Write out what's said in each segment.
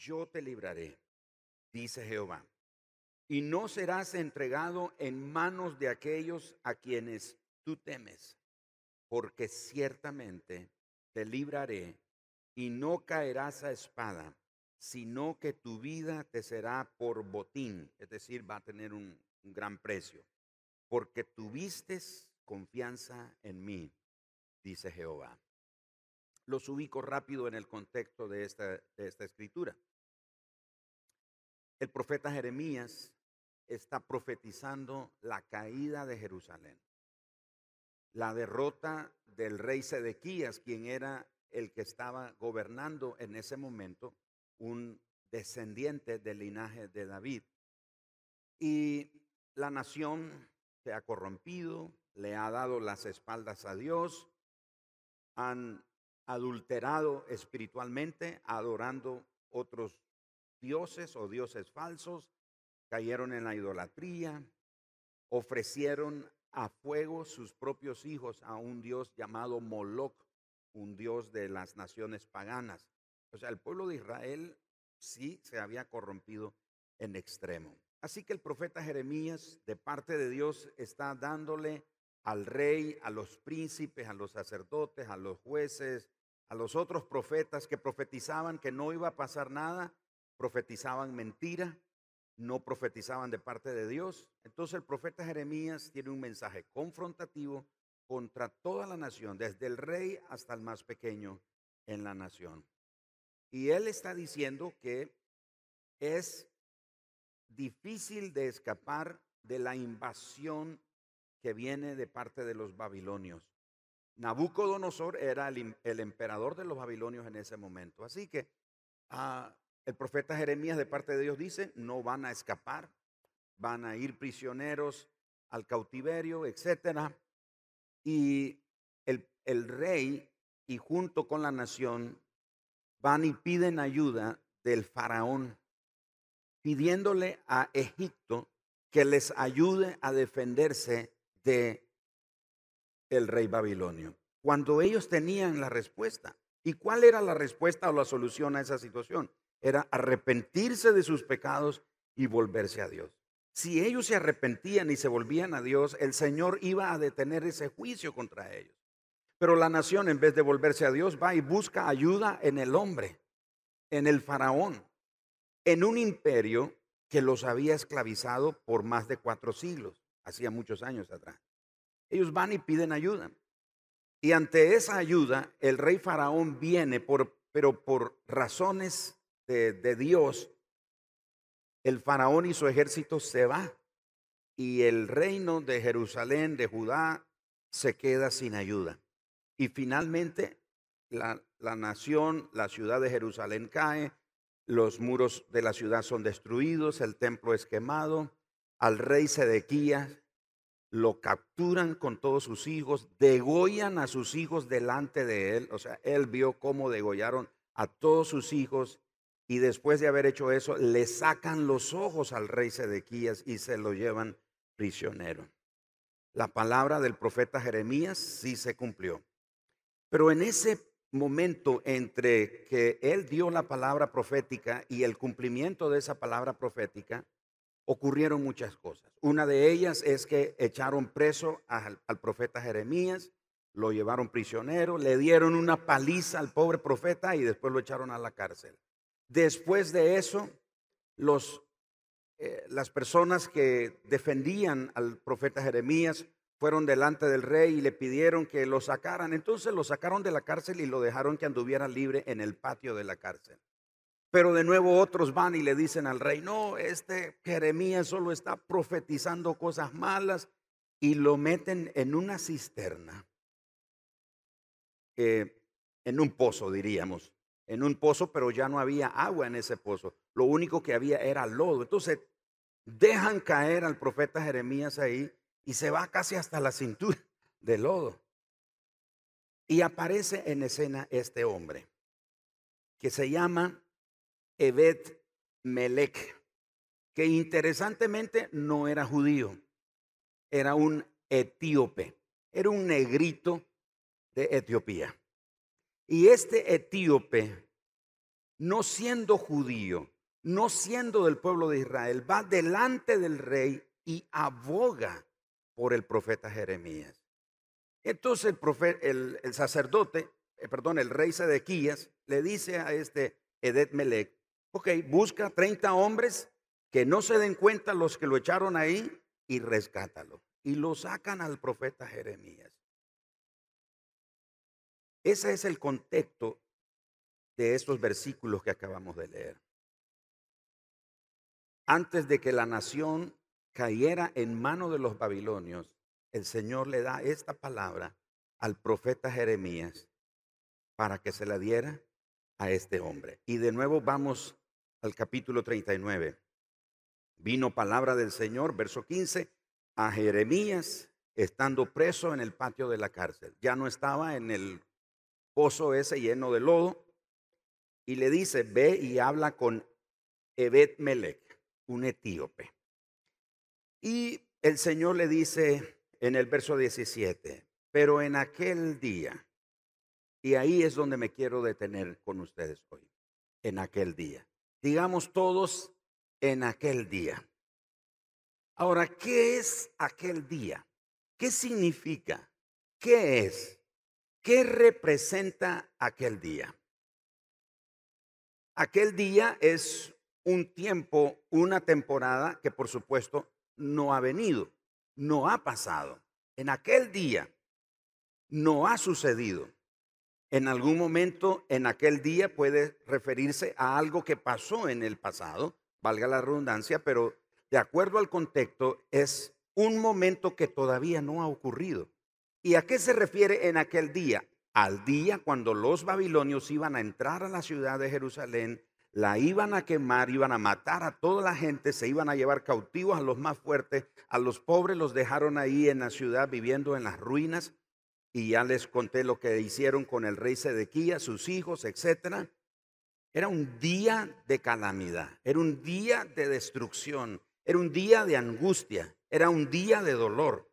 yo te libraré, dice Jehová, y no serás entregado en manos de aquellos a quienes tú temes, porque ciertamente te libraré y no caerás a espada, sino que tu vida te será por botín, es decir, va a tener un, gran precio, porque tuviste confianza en mí, dice Jehová. Los ubico rápido en el contexto de esta, de esta escritura. El profeta Jeremías está profetizando la caída de Jerusalén, la derrota del rey Sedequías, quien era el que estaba gobernando en ese momento, un descendiente del linaje de David. Y la nación se ha corrompido, le ha dado las espaldas a Dios, han adulterado espiritualmente, adorando otros dioses o dioses falsos, cayeron en la idolatría, ofrecieron a fuego sus propios hijos a un dios llamado Moloch, un dios de las naciones paganas. O sea, el pueblo de Israel sí se había corrompido en extremo. Así que el profeta Jeremías, de parte de Dios, está dándole al rey, a los príncipes, a los sacerdotes, a los jueces, a los otros profetas que profetizaban que no iba a pasar nada, profetizaban mentira, no profetizaban de parte de Dios. Entonces el profeta Jeremías tiene un mensaje confrontativo contra toda la nación, desde el rey hasta el más pequeño en la nación. Y él está diciendo que es difícil de escapar de la invasión que viene de parte de los babilonios. Nabucodonosor era el, emperador de los babilonios en ese momento. Así que ah, el profeta Jeremías de parte de Dios dice, no van a escapar, van a ir prisioneros al cautiverio, etcétera. Y el, rey y junto con la nación van y piden ayuda del faraón, pidiéndole a Egipto que les ayude a defenderse de el rey babilonio. Cuando ellos tenían la respuesta. ¿Y cuál era la respuesta o la solución a esa situación? Era arrepentirse de sus pecados y volverse a Dios. Si ellos se arrepentían y se volvían a Dios, el Señor iba a detener ese juicio contra ellos. Pero la nación, en vez de volverse a Dios, va y busca ayuda en el hombre, en el faraón, en un imperio que los había esclavizado por más de cuatro siglos, hacía muchos años atrás. Ellos van y piden ayuda. Y ante esa ayuda, el rey faraón viene, por, pero por razones de, Dios, el faraón y su ejército se va y el reino de Jerusalén, de Judá, se queda sin ayuda. Y finalmente la, la, nación, la ciudad de Jerusalén cae, los muros de la ciudad son destruidos, el templo es quemado, al rey Sedequías lo capturan con todos sus hijos, degollan a sus hijos delante de él, o sea, él vio cómo degollaron a todos sus hijos y después de haber hecho eso, le sacan los ojos al rey Sedequías y se lo llevan prisionero. La palabra del profeta Jeremías sí se cumplió. Pero en ese momento entre que él dio la palabra profética y el cumplimiento de esa palabra profética, ocurrieron muchas cosas. Una de ellas es que echaron preso al, al, profeta Jeremías, lo llevaron prisionero, le dieron una paliza al pobre profeta y después lo echaron a la cárcel. Después de eso, eh, las personas que defendían al profeta Jeremías fueron delante del rey y le pidieron que lo sacaran. Entonces lo sacaron de la cárcel y lo dejaron que anduviera libre en el patio de la cárcel. Pero de nuevo otros van y le dicen al rey, no, este Jeremías solo está profetizando cosas malas y lo meten en una cisterna, eh, en un pozo diríamos en un pozo, pero ya no había agua en ese pozo. Lo único que había era lodo. Entonces dejan caer al profeta Jeremías ahí y se va casi hasta la cintura de lodo. Y aparece en escena este hombre que se llama Evet Melech, que interesantemente no era judío, era un etíope, era un negrito de Etiopía. Y este etíope no siendo judío, no siendo del pueblo de Israel, va delante del rey y aboga por el profeta Jeremías. Entonces el, el, sacerdote, eh, perdón, el rey Sedequías le dice a este Edet Melech, ok, busca 30 hombres que no se den cuenta los que lo echaron ahí y rescátalo. Y lo sacan al profeta Jeremías. Ese es el contexto de estos versículos que acabamos de leer. Antes de que la nación cayera en mano de los babilonios, el Señor le da esta palabra al profeta Jeremías para que se la diera a este hombre. Y de nuevo vamos al capítulo 39. Vino palabra del Señor, verso 15, a Jeremías estando preso en el patio de la cárcel. Ya no estaba en el ese lleno de lodo. Y le dice, ve y habla con Ebed Melech, un etíope. Y el Señor le dice en el verso 17, pero en aquel día, y ahí es donde me quiero detener con ustedes hoy, en aquel día. Digamos todos, en aquel día. Ahora, ¿qué es aquel día? ¿Qué significa? ¿Qué es? ¿Qué representa aquel día? Aquel día es un tiempo, una temporada que por supuesto no ha venido, no ha pasado. En aquel día no ha sucedido. En algún momento, en aquel día puede referirse a algo que pasó en el pasado, valga la redundancia, pero de acuerdo al contexto es un momento que todavía no ha ocurrido. ¿Y a qué se refiere en aquel día? Al día cuando los babilonios iban a entrar a la ciudad de Jerusalén, la iban a quemar, iban a matar a toda la gente, se iban a llevar cautivos a los más fuertes, a los pobres los dejaron ahí en la ciudad viviendo en las ruinas. Y ya les conté lo que hicieron con el rey Sedequías, sus hijos, etcétera. Era un día de calamidad, era un día de destrucción, era un día de angustia, era un día de dolor.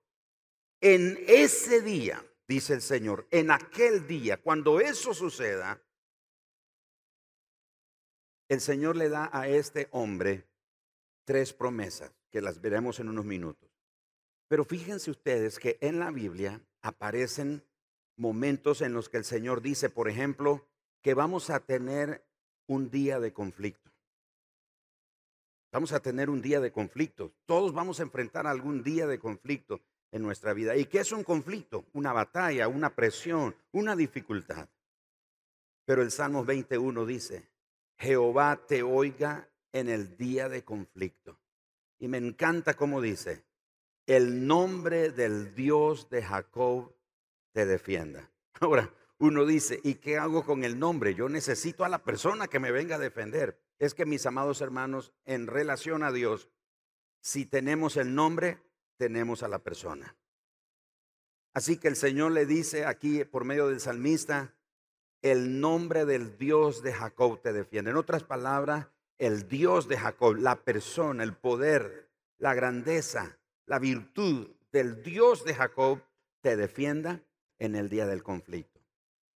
En ese día, dice el Señor, en aquel día, cuando eso suceda, el Señor le da a este hombre tres promesas que las veremos en unos minutos. Pero fíjense ustedes que en la Biblia aparecen momentos en los que el Señor dice, por ejemplo, que vamos a tener un día de conflicto. Vamos a tener un día de conflicto. Todos vamos a enfrentar algún día de conflicto en nuestra vida. ¿Y qué es un conflicto? Una batalla, una presión, una dificultad. Pero el Salmo 21 dice, Jehová te oiga en el día de conflicto. Y me encanta cómo dice, el nombre del Dios de Jacob te defienda. Ahora, uno dice, ¿y qué hago con el nombre? Yo necesito a la persona que me venga a defender. Es que mis amados hermanos, en relación a Dios, si tenemos el nombre, tenemos a la persona. Así que el Señor le dice aquí por medio del salmista, el nombre del Dios de Jacob te defiende. En otras palabras, el Dios de Jacob, la persona, el poder, la grandeza, la virtud del Dios de Jacob te defienda en el día del conflicto.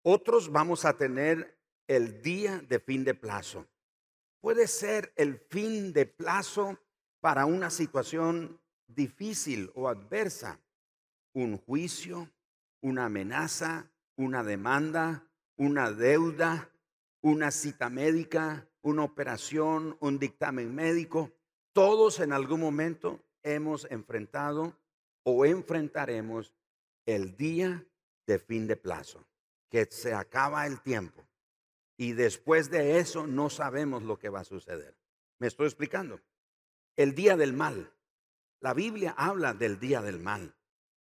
Otros vamos a tener el día de fin de plazo. Puede ser el fin de plazo para una situación difícil o adversa, un juicio, una amenaza, una demanda, una deuda, una cita médica, una operación, un dictamen médico. Todos en algún momento hemos enfrentado o enfrentaremos el día de fin de plazo, que se acaba el tiempo. Y después de eso no sabemos lo que va a suceder. ¿Me estoy explicando? El día del mal. La Biblia habla del día del mal.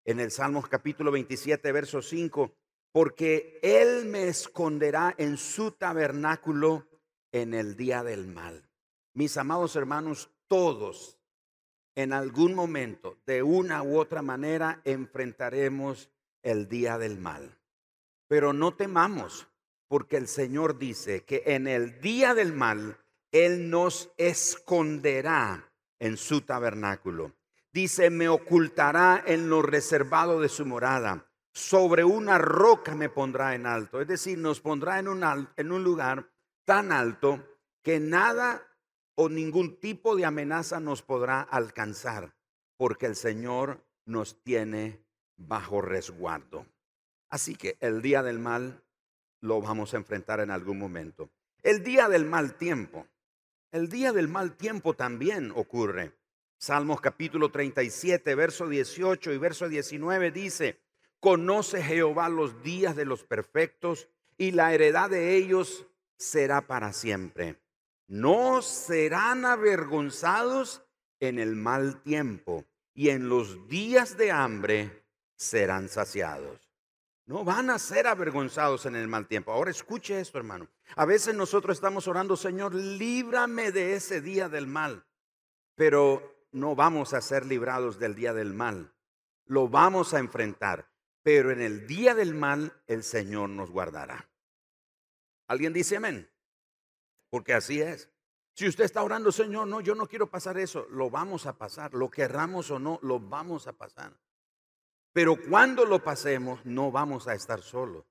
En el Salmos capítulo 27, verso 5, porque Él me esconderá en su tabernáculo en el día del mal. Mis amados hermanos, todos en algún momento, de una u otra manera, enfrentaremos el día del mal. Pero no temamos, porque el Señor dice que en el día del mal, Él nos esconderá en su tabernáculo. Dice, me ocultará en lo reservado de su morada. Sobre una roca me pondrá en alto. Es decir, nos pondrá en un, en un lugar tan alto que nada o ningún tipo de amenaza nos podrá alcanzar, porque el Señor nos tiene bajo resguardo. Así que el día del mal lo vamos a enfrentar en algún momento. El día del mal tiempo. El día del mal tiempo también ocurre. Salmos capítulo 37, verso 18 y verso 19 dice, conoce Jehová los días de los perfectos y la heredad de ellos será para siempre. No serán avergonzados en el mal tiempo y en los días de hambre serán saciados. No van a ser avergonzados en el mal tiempo. Ahora escuche esto, hermano. A veces nosotros estamos orando, Señor, líbrame de ese día del mal. Pero no vamos a ser librados del día del mal. Lo vamos a enfrentar. Pero en el día del mal el Señor nos guardará. ¿Alguien dice amén? Porque así es. Si usted está orando, Señor, no, yo no quiero pasar eso, lo vamos a pasar. Lo querramos o no, lo vamos a pasar. Pero cuando lo pasemos, no vamos a estar solos.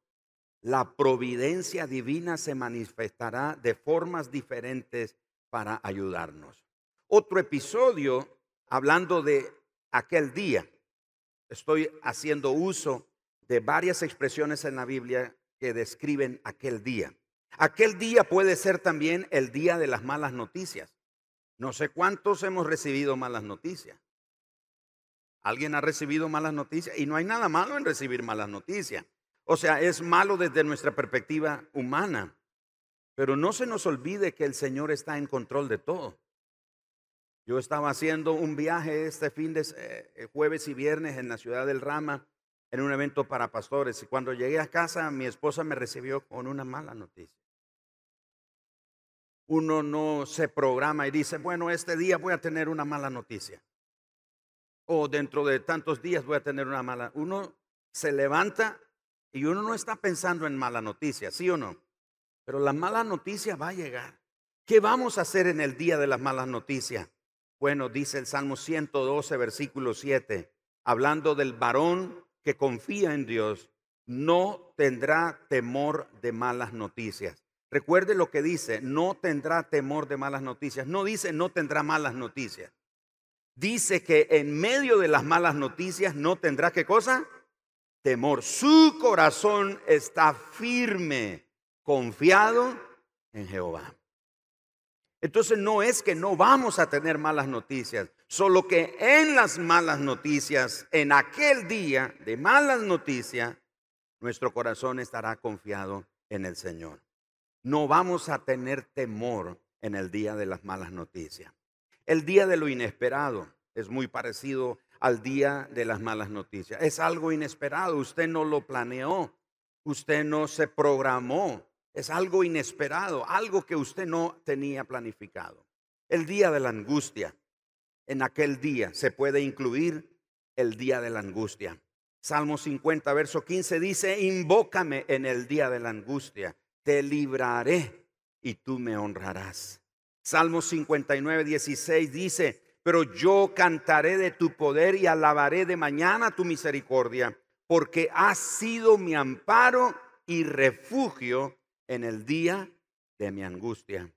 La providencia divina se manifestará de formas diferentes para ayudarnos. Otro episodio, hablando de aquel día, estoy haciendo uso de varias expresiones en la Biblia que describen aquel día. Aquel día puede ser también el día de las malas noticias. No sé cuántos hemos recibido malas noticias. Alguien ha recibido malas noticias y no hay nada malo en recibir malas noticias. O sea, es malo desde nuestra perspectiva humana. Pero no se nos olvide que el Señor está en control de todo. Yo estaba haciendo un viaje este fin de eh, jueves y viernes en la ciudad del Rama en un evento para pastores y cuando llegué a casa mi esposa me recibió con una mala noticia. Uno no se programa y dice, bueno, este día voy a tener una mala noticia o dentro de tantos días voy a tener una mala. Uno se levanta y uno no está pensando en mala noticia, ¿sí o no? Pero la mala noticia va a llegar. ¿Qué vamos a hacer en el día de las malas noticias? Bueno, dice el Salmo 112, versículo 7, hablando del varón que confía en Dios, no tendrá temor de malas noticias. Recuerde lo que dice, no tendrá temor de malas noticias. No dice no tendrá malas noticias dice que en medio de las malas noticias no tendrá qué cosa? Temor. Su corazón está firme, confiado en Jehová. Entonces no es que no vamos a tener malas noticias, solo que en las malas noticias, en aquel día de malas noticias, nuestro corazón estará confiado en el Señor. No vamos a tener temor en el día de las malas noticias. El día de lo inesperado es muy parecido al día de las malas noticias. Es algo inesperado, usted no lo planeó, usted no se programó, es algo inesperado, algo que usted no tenía planificado. El día de la angustia, en aquel día se puede incluir el día de la angustia. Salmo 50, verso 15 dice, invócame en el día de la angustia, te libraré y tú me honrarás. Salmo 59, 16 dice, pero yo cantaré de tu poder y alabaré de mañana tu misericordia, porque has sido mi amparo y refugio en el día de mi angustia.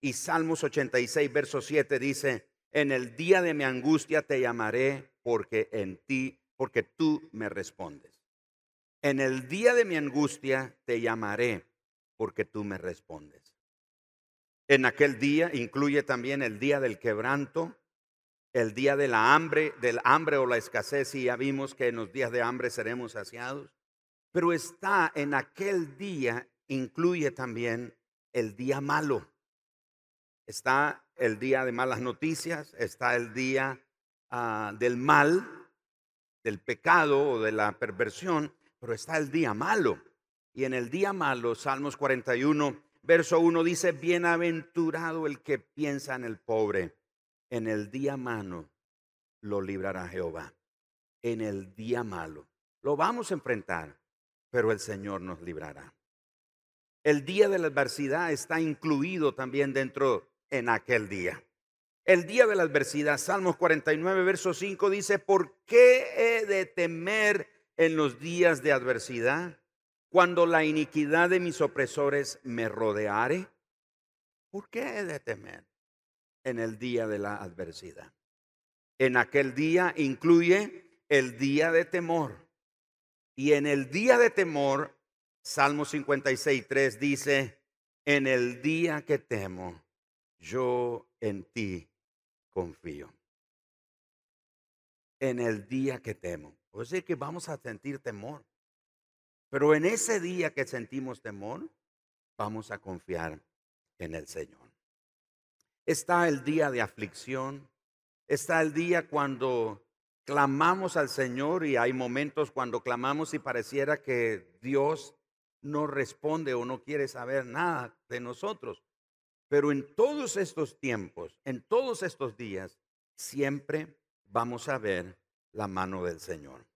Y Salmos 86, verso 7 dice, en el día de mi angustia te llamaré porque en ti, porque tú me respondes. En el día de mi angustia te llamaré porque tú me respondes. En aquel día incluye también el día del quebranto, el día de la hambre, del hambre o la escasez, y ya vimos que en los días de hambre seremos saciados. Pero está en aquel día, incluye también el día malo. Está el día de malas noticias, está el día ah, del mal, del pecado o de la perversión, pero está el día malo. Y en el día malo, Salmos 41, Verso 1 dice, bienaventurado el que piensa en el pobre. En el día malo lo librará Jehová. En el día malo. Lo vamos a enfrentar, pero el Señor nos librará. El día de la adversidad está incluido también dentro en aquel día. El día de la adversidad, Salmos 49, verso 5 dice, ¿por qué he de temer en los días de adversidad? Cuando la iniquidad de mis opresores me rodeare, ¿por qué he de temer en el día de la adversidad? En aquel día incluye el día de temor. Y en el día de temor, Salmo 56, 3 dice, en el día que temo, yo en ti confío. En el día que temo. O sea que vamos a sentir temor. Pero en ese día que sentimos temor, vamos a confiar en el Señor. Está el día de aflicción, está el día cuando clamamos al Señor y hay momentos cuando clamamos y pareciera que Dios no responde o no quiere saber nada de nosotros. Pero en todos estos tiempos, en todos estos días, siempre vamos a ver la mano del Señor.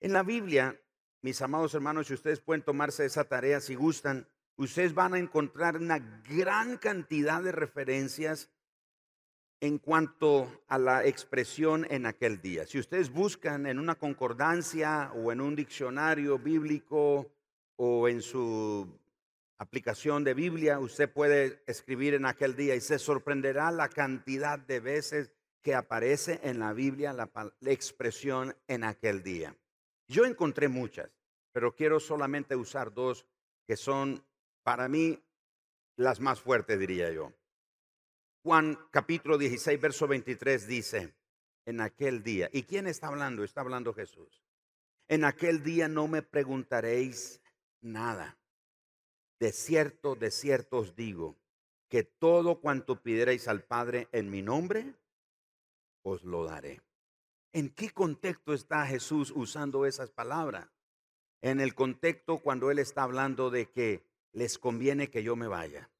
En la Biblia, mis amados hermanos, si ustedes pueden tomarse esa tarea si gustan, ustedes van a encontrar una gran cantidad de referencias en cuanto a la expresión en aquel día. Si ustedes buscan en una concordancia o en un diccionario bíblico o en su aplicación de Biblia, usted puede escribir en aquel día y se sorprenderá la cantidad de veces que aparece en la Biblia la, expresión en aquel día. Yo encontré muchas, pero quiero solamente usar dos que son para mí las más fuertes, diría yo. Juan capítulo 16, verso 23 dice, en aquel día, ¿y quién está hablando? Está hablando Jesús. En aquel día no me preguntaréis nada. De cierto, de cierto os digo, que todo cuanto pidierais al Padre en mi nombre, os lo daré. ¿En qué contexto está Jesús usando esas palabras? En el contexto cuando Él está hablando de que les conviene que yo me vaya.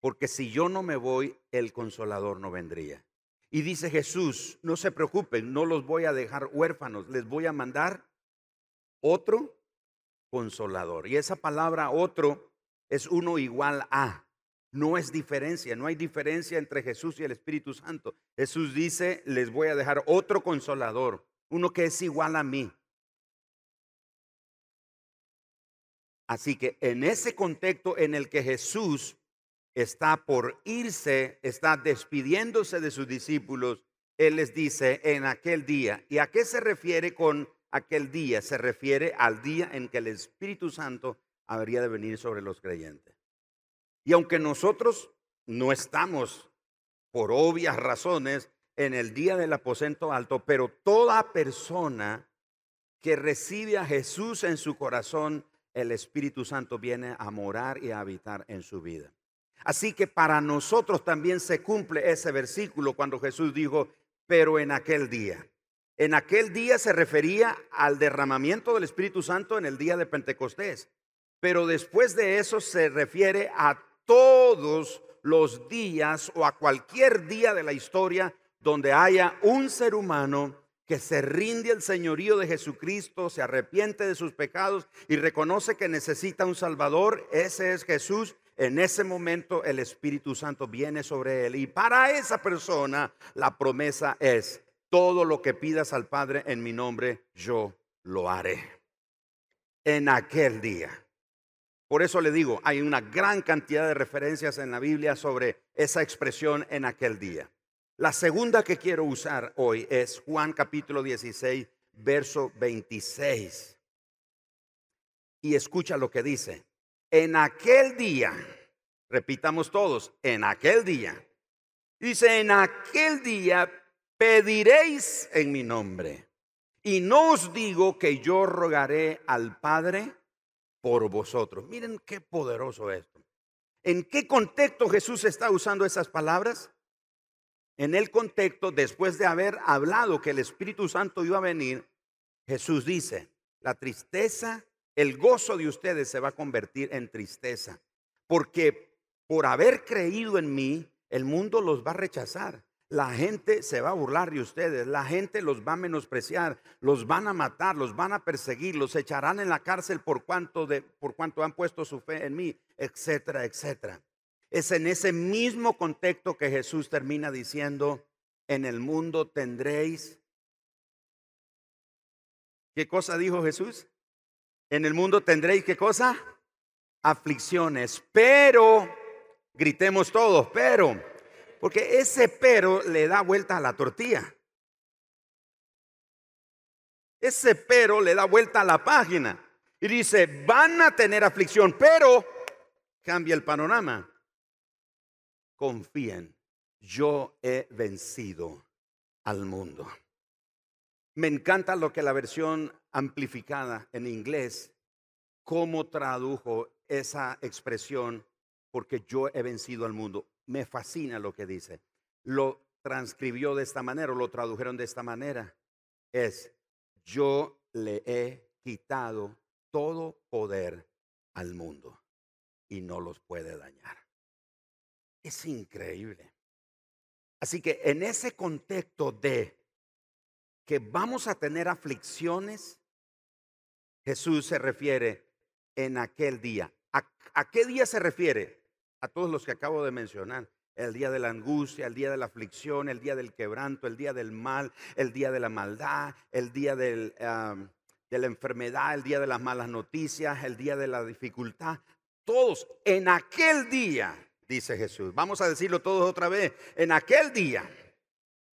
Porque si yo no me voy, el consolador no vendría. Y dice Jesús, no se preocupen, no los voy a dejar huérfanos, les voy a mandar otro consolador. Y esa palabra otro es uno igual a. No es diferencia, no hay diferencia entre Jesús y el Espíritu Santo. Jesús dice, les voy a dejar otro consolador, uno que es igual a mí. Así que en ese contexto en el que Jesús está por irse, está despidiéndose de sus discípulos, Él les dice en aquel día. ¿Y a qué se refiere con aquel día? Se refiere al día en que el Espíritu Santo habría de venir sobre los creyentes. Y aunque nosotros no estamos, por obvias razones, en el día del aposento alto, pero toda persona que recibe a Jesús en su corazón, el Espíritu Santo viene a morar y a habitar en su vida. Así que para nosotros también se cumple ese versículo cuando Jesús dijo, pero en aquel día. En aquel día se refería al derramamiento del Espíritu Santo en el día de Pentecostés. Pero después de eso se refiere a todos los días o a cualquier día de la historia donde haya un ser humano que se rinde al señorío de Jesucristo, se arrepiente de sus pecados y reconoce que necesita un Salvador, ese es Jesús, en ese momento el Espíritu Santo viene sobre él. Y para esa persona la promesa es, todo lo que pidas al Padre en mi nombre, yo lo haré. En aquel día. Por eso le digo, hay una gran cantidad de referencias en la Biblia sobre esa expresión en aquel día. La segunda que quiero usar hoy es Juan capítulo 16, verso 26. Y escucha lo que dice. En aquel día, repitamos todos, en aquel día. Dice, en aquel día pediréis en mi nombre. Y no os digo que yo rogaré al Padre por vosotros. Miren qué poderoso esto. ¿En qué contexto Jesús está usando esas palabras? En el contexto, después de haber hablado que el Espíritu Santo iba a venir, Jesús dice, la tristeza, el gozo de ustedes se va a convertir en tristeza, porque por haber creído en mí, el mundo los va a rechazar. La gente se va a burlar de ustedes, la gente los va a menospreciar, los van a matar, los van a perseguir, los echarán en la cárcel por cuanto, de, por han puesto su fe en mí, etcétera, etcétera. Es en ese mismo contexto que Jesús termina diciendo, en el mundo tendréis... ¿Qué cosa dijo Jesús? En el mundo tendréis qué cosa? Aflicciones, pero, gritemos todos, pero, porque ese pero le da vuelta a la tortilla. Ese pero le da vuelta a la página y dice, van a tener aflicción, pero cambia el panorama. Confíen, yo he vencido al mundo. Me encanta lo que la versión amplificada en inglés, cómo tradujo esa expresión, porque yo he vencido al mundo. Me fascina lo que dice. Lo transcribió de esta manera, o lo tradujeron de esta manera. Es, yo le he quitado todo poder al mundo y no los puede dañar. Es increíble. Así que en ese contexto de que vamos a tener aflicciones, Jesús se refiere en aquel día. ¿A, qué día se refiere? A todos los que acabo de mencionar. El día de la angustia, el día de la aflicción, el día del quebranto, el día del mal, el día de la maldad, el día de la enfermedad, el día de las malas noticias, el día de la dificultad. Todos en aquel día, dice Jesús. Vamos a decirlo todos otra vez. En aquel día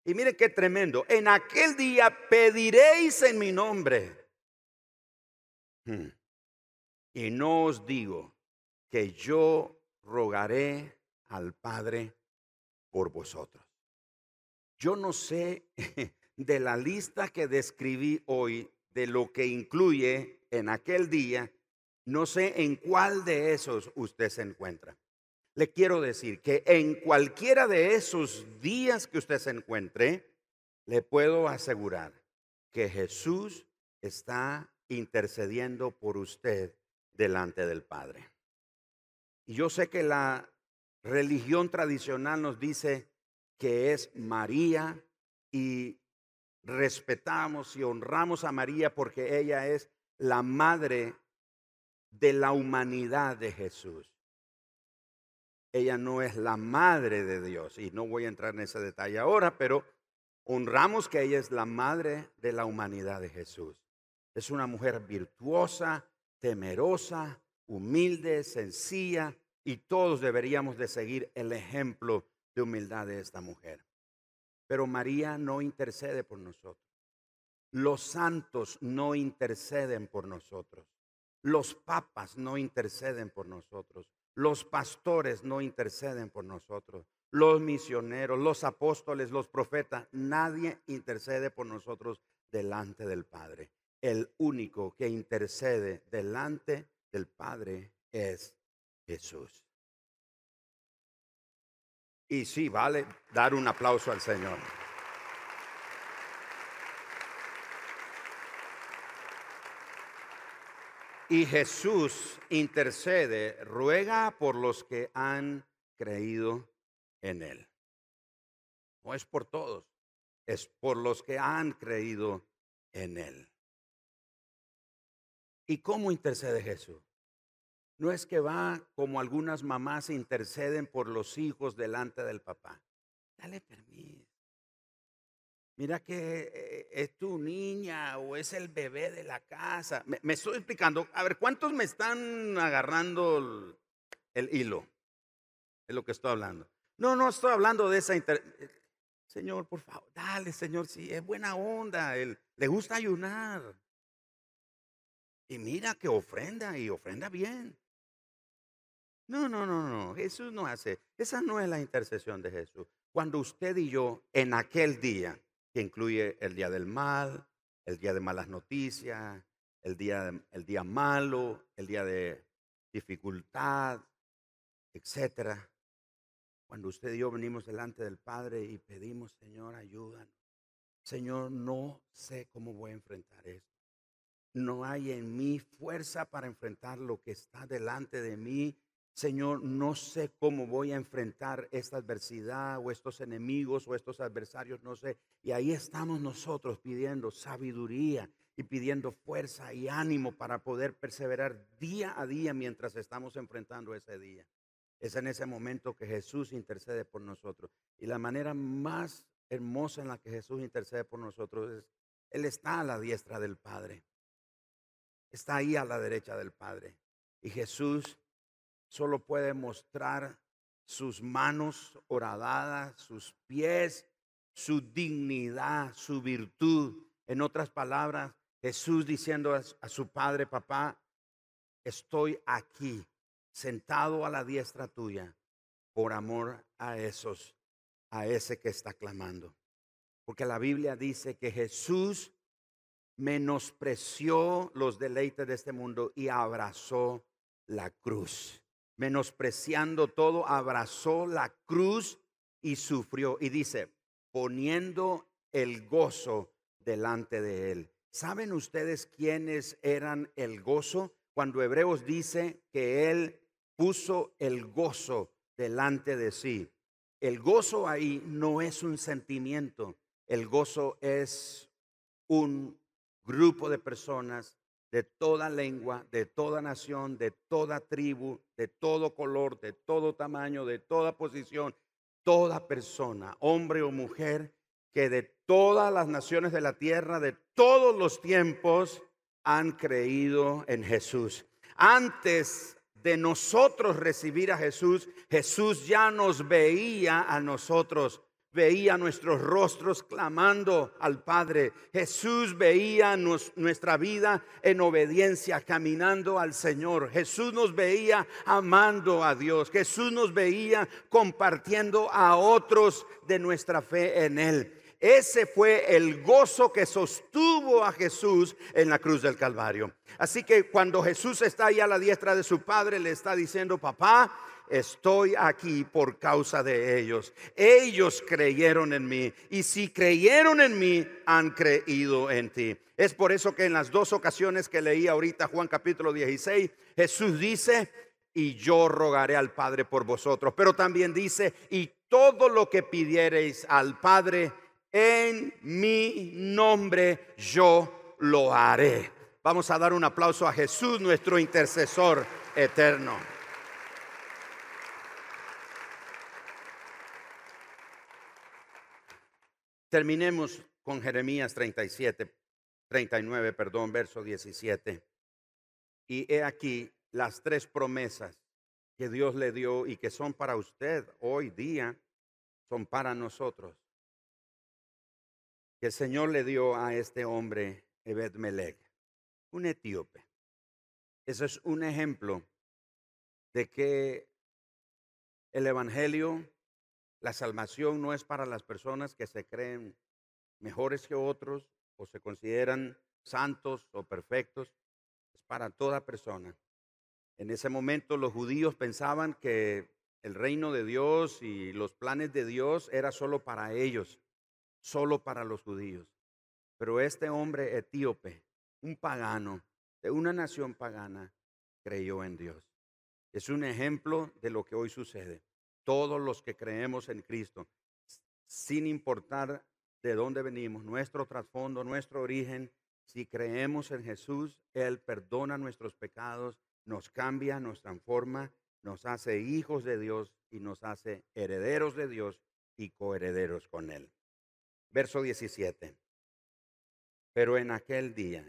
y mire qué tremendo. En aquel día pediréis en mi nombre. Hmm. Y no os digo que yo rogaré al Padre por vosotros. Yo no sé de la lista que describí hoy, de lo que incluye en aquel día, no sé en cuál de esos usted se encuentra le quiero decir que en cualquiera de esos días que usted se encuentre, le puedo asegurar que Jesús está intercediendo por usted delante del Padre. Y yo sé que la religión tradicional nos dice que es María y respetamos y honramos a María porque ella es la madre de la humanidad de Jesús ella no es la madre de Dios. Y no voy a entrar en ese detalle ahora, pero honramos que ella es la madre de la humanidad de Jesús. Es una mujer virtuosa, temerosa, humilde, sencilla, y todos deberíamos de seguir el ejemplo de humildad de esta mujer. Pero María no intercede por nosotros. Los santos no interceden por nosotros. Los papas no interceden por nosotros. Los pastores no interceden por nosotros. Los misioneros, los apóstoles, los profetas, nadie intercede por nosotros delante del Padre. El único que intercede delante del Padre es Jesús. Y sí, vale dar un aplauso al Señor. Y Jesús intercede, ruega por los que han creído en Él. No es por todos, es por los que han creído en Él. ¿Y cómo intercede Jesús? No es que va como algunas mamás interceden por los hijos delante del papá. Dale permiso. Mira que eh, es tu niña o es el bebé de la casa. Me, estoy explicando. A ver, ¿cuántos me están agarrando el, hilo? Es lo que estoy hablando. No, no estoy hablando de esa inter... Señor, por favor, dale, Señor, sí, es buena onda. Le gusta ayunar. Y mira que ofrenda y ofrenda bien. No, no, no, no. Jesús no hace. Esa no es la intercesión de Jesús. Cuando usted y yo en aquel día que incluye el día del mal, el día de malas noticias, el día, el día malo, el día de dificultad, etcétera. Cuando usted y yo venimos delante del Padre y pedimos, Señor, ayúdanos. Señor, no sé cómo voy a enfrentar esto. No hay en mí fuerza para enfrentar lo que está delante de mí Señor, no sé cómo voy a enfrentar esta adversidad o estos enemigos o estos adversarios, no sé. Y ahí estamos nosotros pidiendo sabiduría y pidiendo fuerza y ánimo para poder perseverar día a día mientras estamos enfrentando ese día. Es en ese momento que Jesús intercede por nosotros. Y la manera más hermosa en la que Jesús intercede por nosotros es, Él está a la diestra del Padre. Está ahí a la derecha del Padre. Y Jesús solo puede mostrar sus manos horadadas, sus pies, su dignidad, su virtud. En otras palabras, Jesús diciendo a, su padre, papá, estoy aquí, sentado a la diestra tuya, por amor a esos, a ese que está clamando. Porque la Biblia dice que Jesús menospreció los deleites de este mundo y abrazó la cruz. Menospreciando todo, abrazó la cruz y sufrió. Y dice, poniendo el gozo delante de él. ¿Saben ustedes quiénes eran el gozo? Cuando Hebreos dice que él puso el gozo delante de sí. El gozo ahí no es un sentimiento, el gozo es un grupo de personas de toda lengua, de toda nación, de toda tribu, de todo color, de todo tamaño, de toda posición, toda persona, hombre o mujer, que de todas las naciones de la tierra, de todos los tiempos, han creído en Jesús. Antes de nosotros recibir a Jesús, Jesús ya nos veía a nosotros veía nuestros rostros clamando al Padre. Jesús veía nuestra vida en obediencia, caminando al Señor. Jesús nos veía amando a Dios. Jesús nos veía compartiendo a otros de nuestra fe en Él. Ese fue el gozo que sostuvo a Jesús en la cruz del Calvario. Así que cuando Jesús está ahí a la diestra de su Padre, le está diciendo, papá, estoy aquí por causa de ellos. Ellos creyeron en mí y si creyeron en mí, han creído en ti. Es por eso que en las dos ocasiones que leí ahorita Juan capítulo 16, Jesús dice, y yo rogaré al Padre por vosotros. Pero también dice, y todo lo que pidiereis al Padre en mi nombre, yo lo haré. Vamos a dar un aplauso a Jesús, nuestro intercesor eterno. Terminemos con Jeremías 37, 39, perdón, verso 17. Y he aquí las tres promesas que Dios le dio y que son para usted hoy día, son para nosotros. Que el Señor le dio a este hombre, Ebed Melech, un etíope. Eso es un ejemplo de que el Evangelio la salvación no es para las personas que se creen mejores que otros o se consideran santos o perfectos, es para toda persona. En ese momento los judíos pensaban que el reino de Dios y los planes de Dios era solo para ellos, solo para los judíos. Pero este hombre etíope, un pagano de una nación pagana, creyó en Dios. Es un ejemplo de lo que hoy sucede todos los que creemos en Cristo, sin importar de dónde venimos, nuestro trasfondo, nuestro origen, si creemos en Jesús, Él perdona nuestros pecados, nos cambia, nos transforma, nos hace hijos de Dios y nos hace herederos de Dios y coherederos con Él. Verso 17. Pero en aquel día,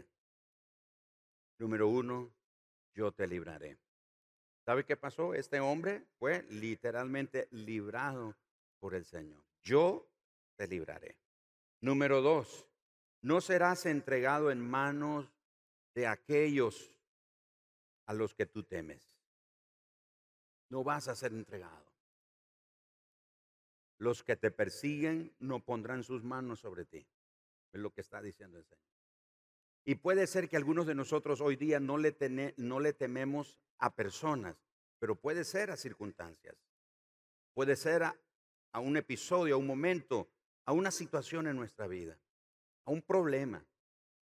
número uno, yo te libraré. ¿Sabe qué pasó? Este hombre fue literalmente librado por el Señor. Yo te libraré. Número dos, no serás entregado en manos de aquellos a los que tú temes. No vas a ser entregado. Los que te persiguen no pondrán sus manos sobre ti. Es lo que está diciendo el Señor. Y puede ser que algunos de nosotros hoy día no le, tememos a personas, pero puede ser a circunstancias. Puede ser a, un episodio, a un momento, a una situación en nuestra vida, a un problema,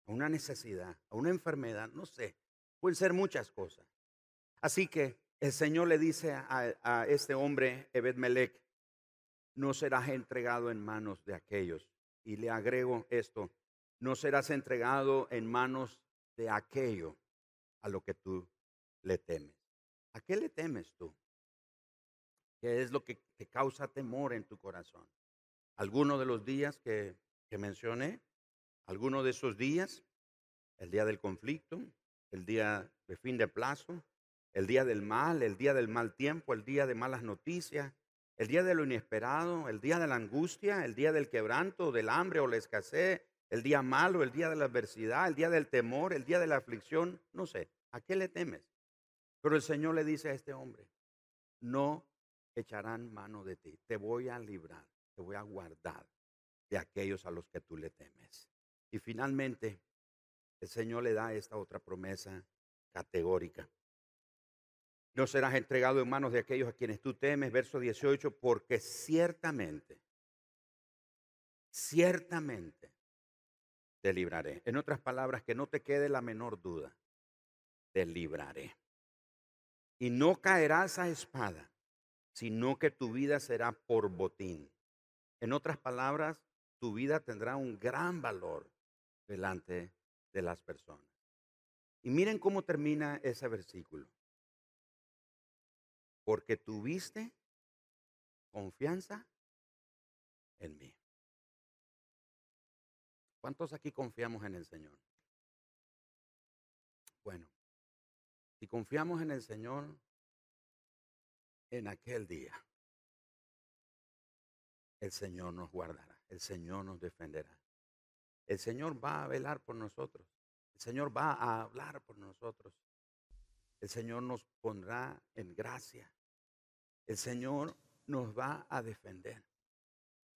a una necesidad, a una enfermedad, no sé. Pueden ser muchas cosas. Así que el Señor le dice a, a este hombre, Ebed Melech, no serás entregado en manos de aquellos. Y le agrego esto, no serás entregado en manos de aquello a lo que tú le temes. ¿A qué le temes tú? ¿Qué es lo que te causa temor en tu corazón? ¿Alguno de los días que mencioné? ¿Alguno de esos días? ¿El día del conflicto? el día de fin de plazo, el día del mal, el día del mal tiempo, el día de malas noticias, el día de lo inesperado, el día de la angustia, el día del quebranto, del hambre o la escasez, el día malo, el día de la adversidad, el día del temor, el día de la aflicción, no sé, ¿a qué le temes? Pero el Señor le dice a este hombre, no echarán mano de ti, te voy a librar, te voy a guardar de aquellos a los que tú le temes. Y finalmente, el Señor le da esta otra promesa categórica. No serás entregado en manos de aquellos a quienes tú temes, verso 18, porque ciertamente, ciertamente te libraré. En otras palabras, que no te quede la menor duda, te libraré. Y no caerás a espada, sino que tu vida será por botín. En otras palabras, tu vida tendrá un gran valor delante de las personas. Y miren cómo termina ese versículo porque tuviste confianza en mí. ¿Cuántos aquí confiamos en el Señor? Bueno, si confiamos en el Señor en aquel día, el Señor nos guardará, el Señor nos defenderá. El Señor va a velar por nosotros, el Señor va a hablar por nosotros. El Señor nos pondrá en gracia. El Señor nos va a defender.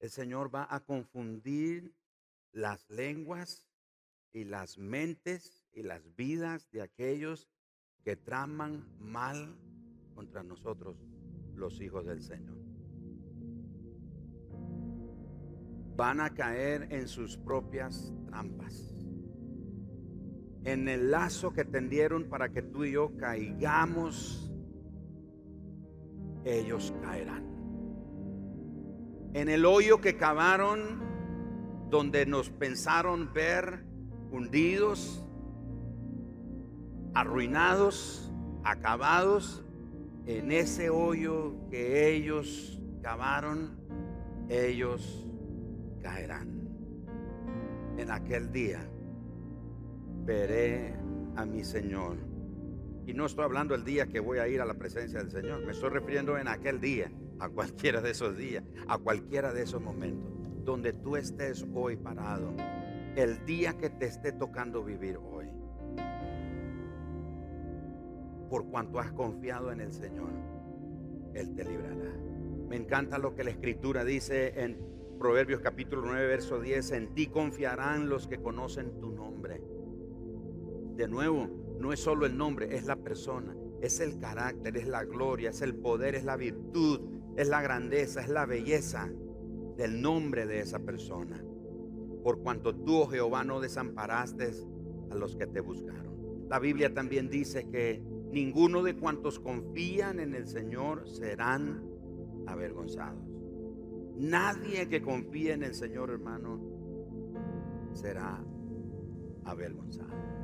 El Señor va a confundir las lenguas y las mentes y las vidas de aquellos que traman mal contra nosotros, los hijos del Señor. Van a caer en sus propias trampas en el lazo que tendieron para que tú y yo caigamos, ellos caerán. En el hoyo que cavaron, donde nos pensaron ver hundidos, arruinados, acabados, en ese hoyo que ellos cavaron, ellos caerán. En aquel día veré a mi Señor. Y no estoy hablando el día que voy a ir a la presencia del Señor. Me estoy refiriendo en aquel día, a cualquiera de esos días, a cualquiera de esos momentos, donde tú estés hoy parado. El día que te esté tocando vivir hoy. Por cuanto has confiado en el Señor, Él te librará. Me encanta lo que la Escritura dice en Proverbios capítulo 9, verso 10. En ti confiarán los que conocen tu nombre de nuevo, no es solo el nombre, es la persona, es el carácter, es la gloria, es el poder, es la virtud, es la grandeza, es la belleza del nombre de esa persona. Por cuanto tú, oh Jehová, no desamparaste a los que te buscaron. La Biblia también dice que ninguno de cuantos confían en el Señor serán avergonzados. Nadie que confíe en el Señor, hermano, será avergonzado.